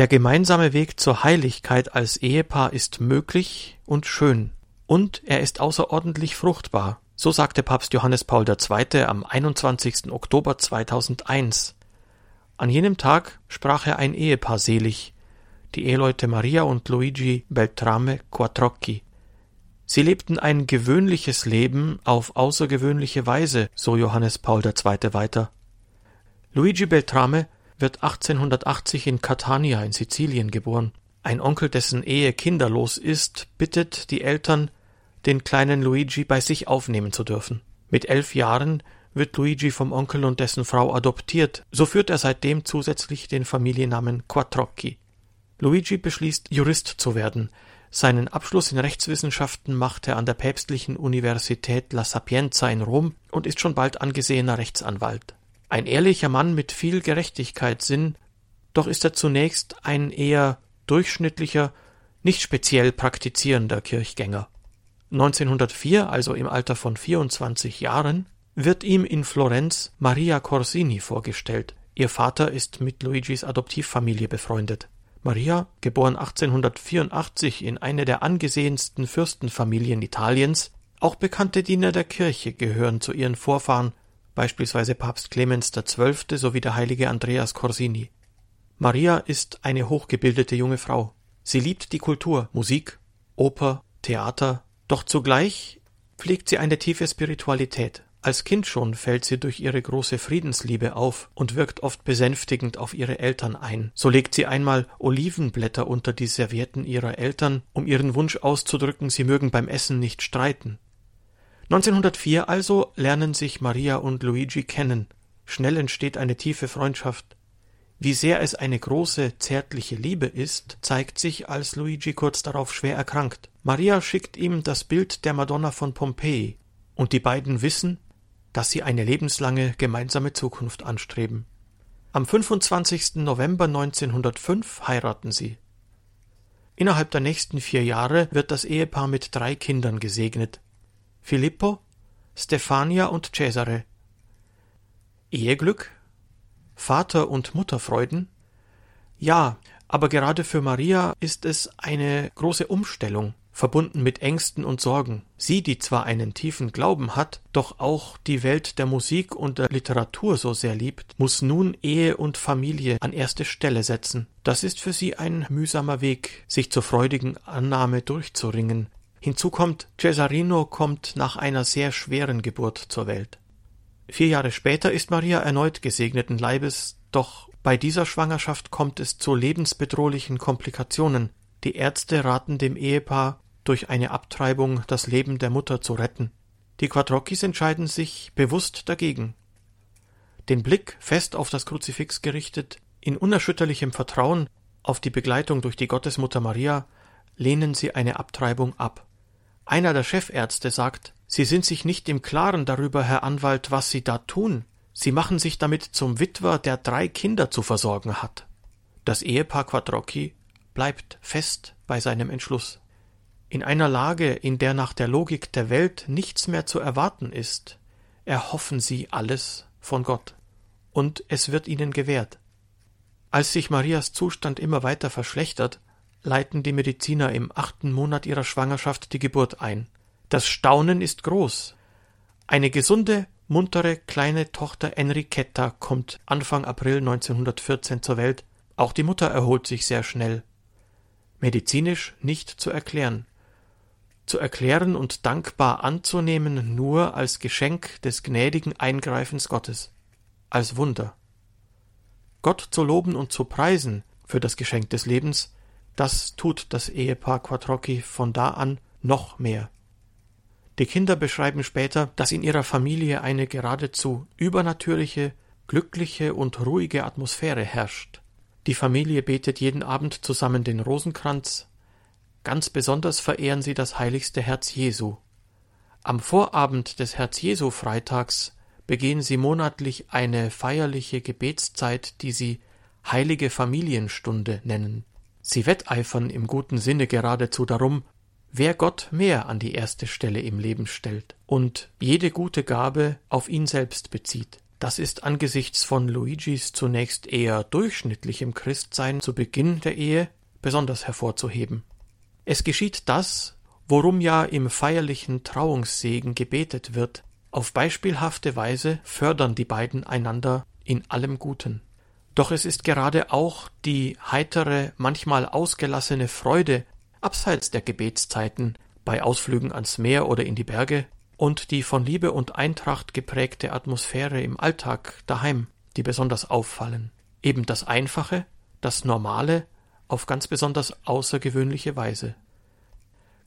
Der gemeinsame Weg zur Heiligkeit als Ehepaar ist möglich und schön, und er ist außerordentlich fruchtbar, so sagte Papst Johannes Paul II. am 21. Oktober 2001. An jenem Tag sprach er ein Ehepaar selig, die Eheleute Maria und Luigi Beltrame Quattrocchi. Sie lebten ein gewöhnliches Leben auf außergewöhnliche Weise, so Johannes Paul II. weiter. Luigi Beltrame wird 1880 in Catania in Sizilien geboren. Ein Onkel, dessen Ehe kinderlos ist, bittet die Eltern, den kleinen Luigi bei sich aufnehmen zu dürfen. Mit elf Jahren wird Luigi vom Onkel und dessen Frau adoptiert, so führt er seitdem zusätzlich den Familiennamen Quattrocchi. Luigi beschließt, Jurist zu werden. Seinen Abschluss in Rechtswissenschaften macht er an der päpstlichen Universität La Sapienza in Rom und ist schon bald angesehener Rechtsanwalt. Ein ehrlicher Mann mit viel Gerechtigkeitssinn, doch ist er zunächst ein eher durchschnittlicher, nicht speziell praktizierender Kirchgänger. 1904, also im Alter von 24 Jahren, wird ihm in Florenz Maria Corsini vorgestellt. Ihr Vater ist mit Luigis Adoptivfamilie befreundet. Maria, geboren 1884 in eine der angesehensten Fürstenfamilien Italiens, auch bekannte Diener der Kirche gehören zu ihren Vorfahren, beispielsweise Papst Clemens XII. sowie der heilige Andreas Corsini. Maria ist eine hochgebildete junge Frau. Sie liebt die Kultur, Musik, Oper, Theater, doch zugleich pflegt sie eine tiefe Spiritualität. Als Kind schon fällt sie durch ihre große Friedensliebe auf und wirkt oft besänftigend auf ihre Eltern ein. So legt sie einmal Olivenblätter unter die Servietten ihrer Eltern, um ihren Wunsch auszudrücken, sie mögen beim Essen nicht streiten. 1904 also lernen sich Maria und Luigi kennen. Schnell entsteht eine tiefe Freundschaft. Wie sehr es eine große, zärtliche Liebe ist, zeigt sich, als Luigi kurz darauf schwer erkrankt. Maria schickt ihm das Bild der Madonna von Pompeji, und die beiden wissen, dass sie eine lebenslange gemeinsame Zukunft anstreben. Am 25. November 1905 heiraten sie. Innerhalb der nächsten vier Jahre wird das Ehepaar mit drei Kindern gesegnet. Filippo, Stefania und Cesare. Eheglück? Vater und Mutterfreuden? Ja, aber gerade für Maria ist es eine große Umstellung verbunden mit Ängsten und Sorgen. Sie, die zwar einen tiefen Glauben hat, doch auch die Welt der Musik und der Literatur so sehr liebt, muss nun Ehe und Familie an erste Stelle setzen. Das ist für sie ein mühsamer Weg, sich zur freudigen Annahme durchzuringen. Hinzu kommt, Cesarino kommt nach einer sehr schweren Geburt zur Welt. Vier Jahre später ist Maria erneut gesegneten Leibes, doch bei dieser Schwangerschaft kommt es zu lebensbedrohlichen Komplikationen. Die Ärzte raten dem Ehepaar, durch eine Abtreibung das Leben der Mutter zu retten. Die Quattrockis entscheiden sich bewusst dagegen. Den Blick fest auf das Kruzifix gerichtet, in unerschütterlichem Vertrauen auf die Begleitung durch die Gottesmutter Maria, lehnen sie eine Abtreibung ab. Einer der Chefärzte sagt, Sie sind sich nicht im Klaren darüber, Herr Anwalt, was Sie da tun. Sie machen sich damit zum Witwer, der drei Kinder zu versorgen hat. Das Ehepaar Quattrocchi bleibt fest bei seinem Entschluss. In einer Lage, in der nach der Logik der Welt nichts mehr zu erwarten ist, erhoffen sie alles von Gott, und es wird ihnen gewährt. Als sich Marias Zustand immer weiter verschlechtert, leiten die Mediziner im achten Monat ihrer Schwangerschaft die Geburt ein. Das Staunen ist groß. Eine gesunde, muntere kleine Tochter Enriqueta kommt Anfang April 1914 zur Welt. Auch die Mutter erholt sich sehr schnell. Medizinisch nicht zu erklären zu erklären und dankbar anzunehmen nur als Geschenk des gnädigen Eingreifens Gottes, als Wunder. Gott zu loben und zu preisen für das Geschenk des Lebens, das tut das Ehepaar Quattrocchi von da an noch mehr. Die Kinder beschreiben später, dass in ihrer Familie eine geradezu übernatürliche, glückliche und ruhige Atmosphäre herrscht. Die Familie betet jeden Abend zusammen den Rosenkranz, Ganz besonders verehren sie das heiligste Herz Jesu. Am Vorabend des Herz-Jesu-Freitags begehen sie monatlich eine feierliche Gebetszeit, die sie Heilige Familienstunde nennen. Sie wetteifern im guten Sinne geradezu darum, wer Gott mehr an die erste Stelle im Leben stellt und jede gute Gabe auf ihn selbst bezieht. Das ist angesichts von Luigis zunächst eher durchschnittlichem Christsein zu Beginn der Ehe besonders hervorzuheben. Es geschieht das, worum ja im feierlichen Trauungssegen gebetet wird, auf beispielhafte Weise fördern die beiden einander in allem Guten. Doch es ist gerade auch die heitere, manchmal ausgelassene Freude abseits der Gebetszeiten, bei Ausflügen ans Meer oder in die Berge, und die von Liebe und Eintracht geprägte Atmosphäre im Alltag daheim, die besonders auffallen. Eben das Einfache, das Normale auf ganz besonders außergewöhnliche Weise.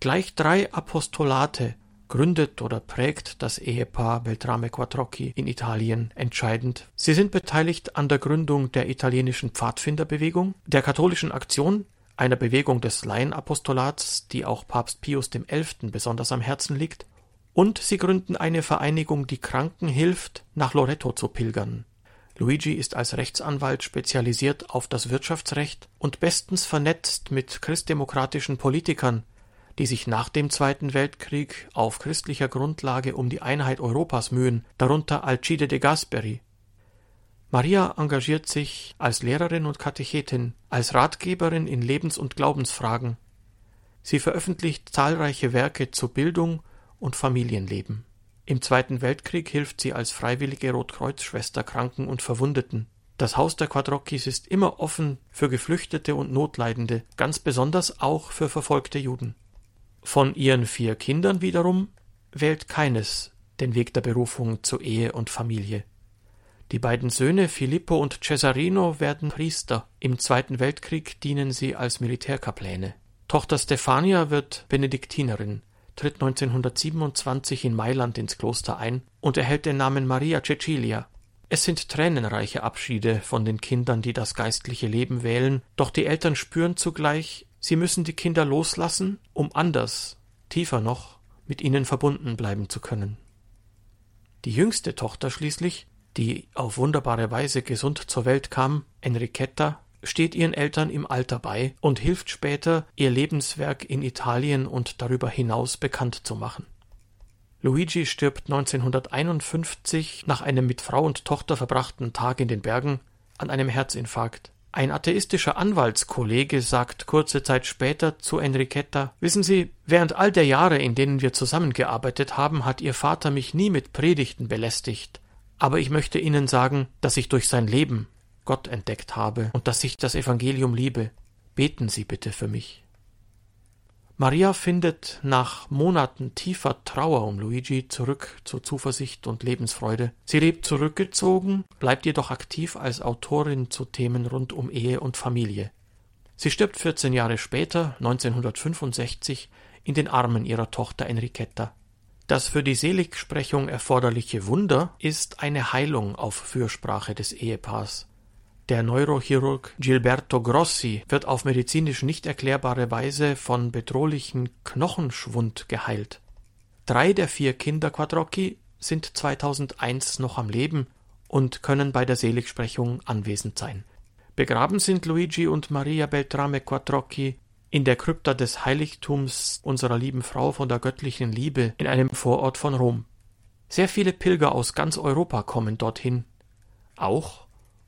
Gleich drei Apostolate gründet oder prägt das Ehepaar Beltrame Quattrocchi in Italien entscheidend. Sie sind beteiligt an der Gründung der italienischen Pfadfinderbewegung, der katholischen Aktion, einer Bewegung des Laienapostolats, die auch Papst Pius XI. besonders am Herzen liegt, und sie gründen eine Vereinigung, die Kranken hilft, nach Loreto zu pilgern. Luigi ist als Rechtsanwalt spezialisiert auf das Wirtschaftsrecht und bestens vernetzt mit christdemokratischen Politikern, die sich nach dem Zweiten Weltkrieg auf christlicher Grundlage um die Einheit Europas mühen, darunter Alcide de Gasperi. Maria engagiert sich als Lehrerin und Katechetin, als Ratgeberin in Lebens- und Glaubensfragen. Sie veröffentlicht zahlreiche Werke zu Bildung und Familienleben. Im Zweiten Weltkrieg hilft sie als freiwillige Rotkreuzschwester Kranken und Verwundeten. Das Haus der Quadrockis ist immer offen für Geflüchtete und Notleidende, ganz besonders auch für verfolgte Juden. Von ihren vier Kindern wiederum wählt keines den Weg der Berufung zu Ehe und Familie. Die beiden Söhne Filippo und Cesarino werden Priester. Im Zweiten Weltkrieg dienen sie als Militärkapläne. Tochter Stefania wird Benediktinerin, tritt 1927 in Mailand ins Kloster ein und erhält den Namen Maria Cecilia. Es sind tränenreiche Abschiede von den Kindern, die das geistliche Leben wählen, doch die Eltern spüren zugleich, Sie müssen die Kinder loslassen, um anders, tiefer noch, mit ihnen verbunden bleiben zu können. Die jüngste Tochter schließlich, die auf wunderbare Weise gesund zur Welt kam, Enriqueta, steht ihren Eltern im Alter bei und hilft später, ihr Lebenswerk in Italien und darüber hinaus bekannt zu machen. Luigi stirbt 1951 nach einem mit Frau und Tochter verbrachten Tag in den Bergen an einem Herzinfarkt. Ein atheistischer Anwaltskollege sagt kurze Zeit später zu Enriqueta Wissen Sie, während all der Jahre, in denen wir zusammengearbeitet haben, hat Ihr Vater mich nie mit Predigten belästigt. Aber ich möchte Ihnen sagen, dass ich durch sein Leben Gott entdeckt habe und dass ich das Evangelium liebe. Beten Sie bitte für mich. Maria findet nach Monaten tiefer Trauer um Luigi zurück zur Zuversicht und Lebensfreude. Sie lebt zurückgezogen, bleibt jedoch aktiv als Autorin zu Themen rund um Ehe und Familie. Sie stirbt 14 Jahre später, 1965, in den Armen ihrer Tochter Enriqueta. Das für die Seligsprechung erforderliche Wunder ist eine Heilung auf Fürsprache des Ehepaars. Der Neurochirurg Gilberto Grossi wird auf medizinisch nicht erklärbare Weise von bedrohlichen Knochenschwund geheilt. Drei der vier Kinder Quadrocchi sind 2001 noch am Leben und können bei der Seligsprechung anwesend sein. Begraben sind Luigi und Maria Beltrame Quattrocchi in der Krypta des Heiligtums unserer lieben Frau von der göttlichen Liebe in einem Vorort von Rom. Sehr viele Pilger aus ganz Europa kommen dorthin, auch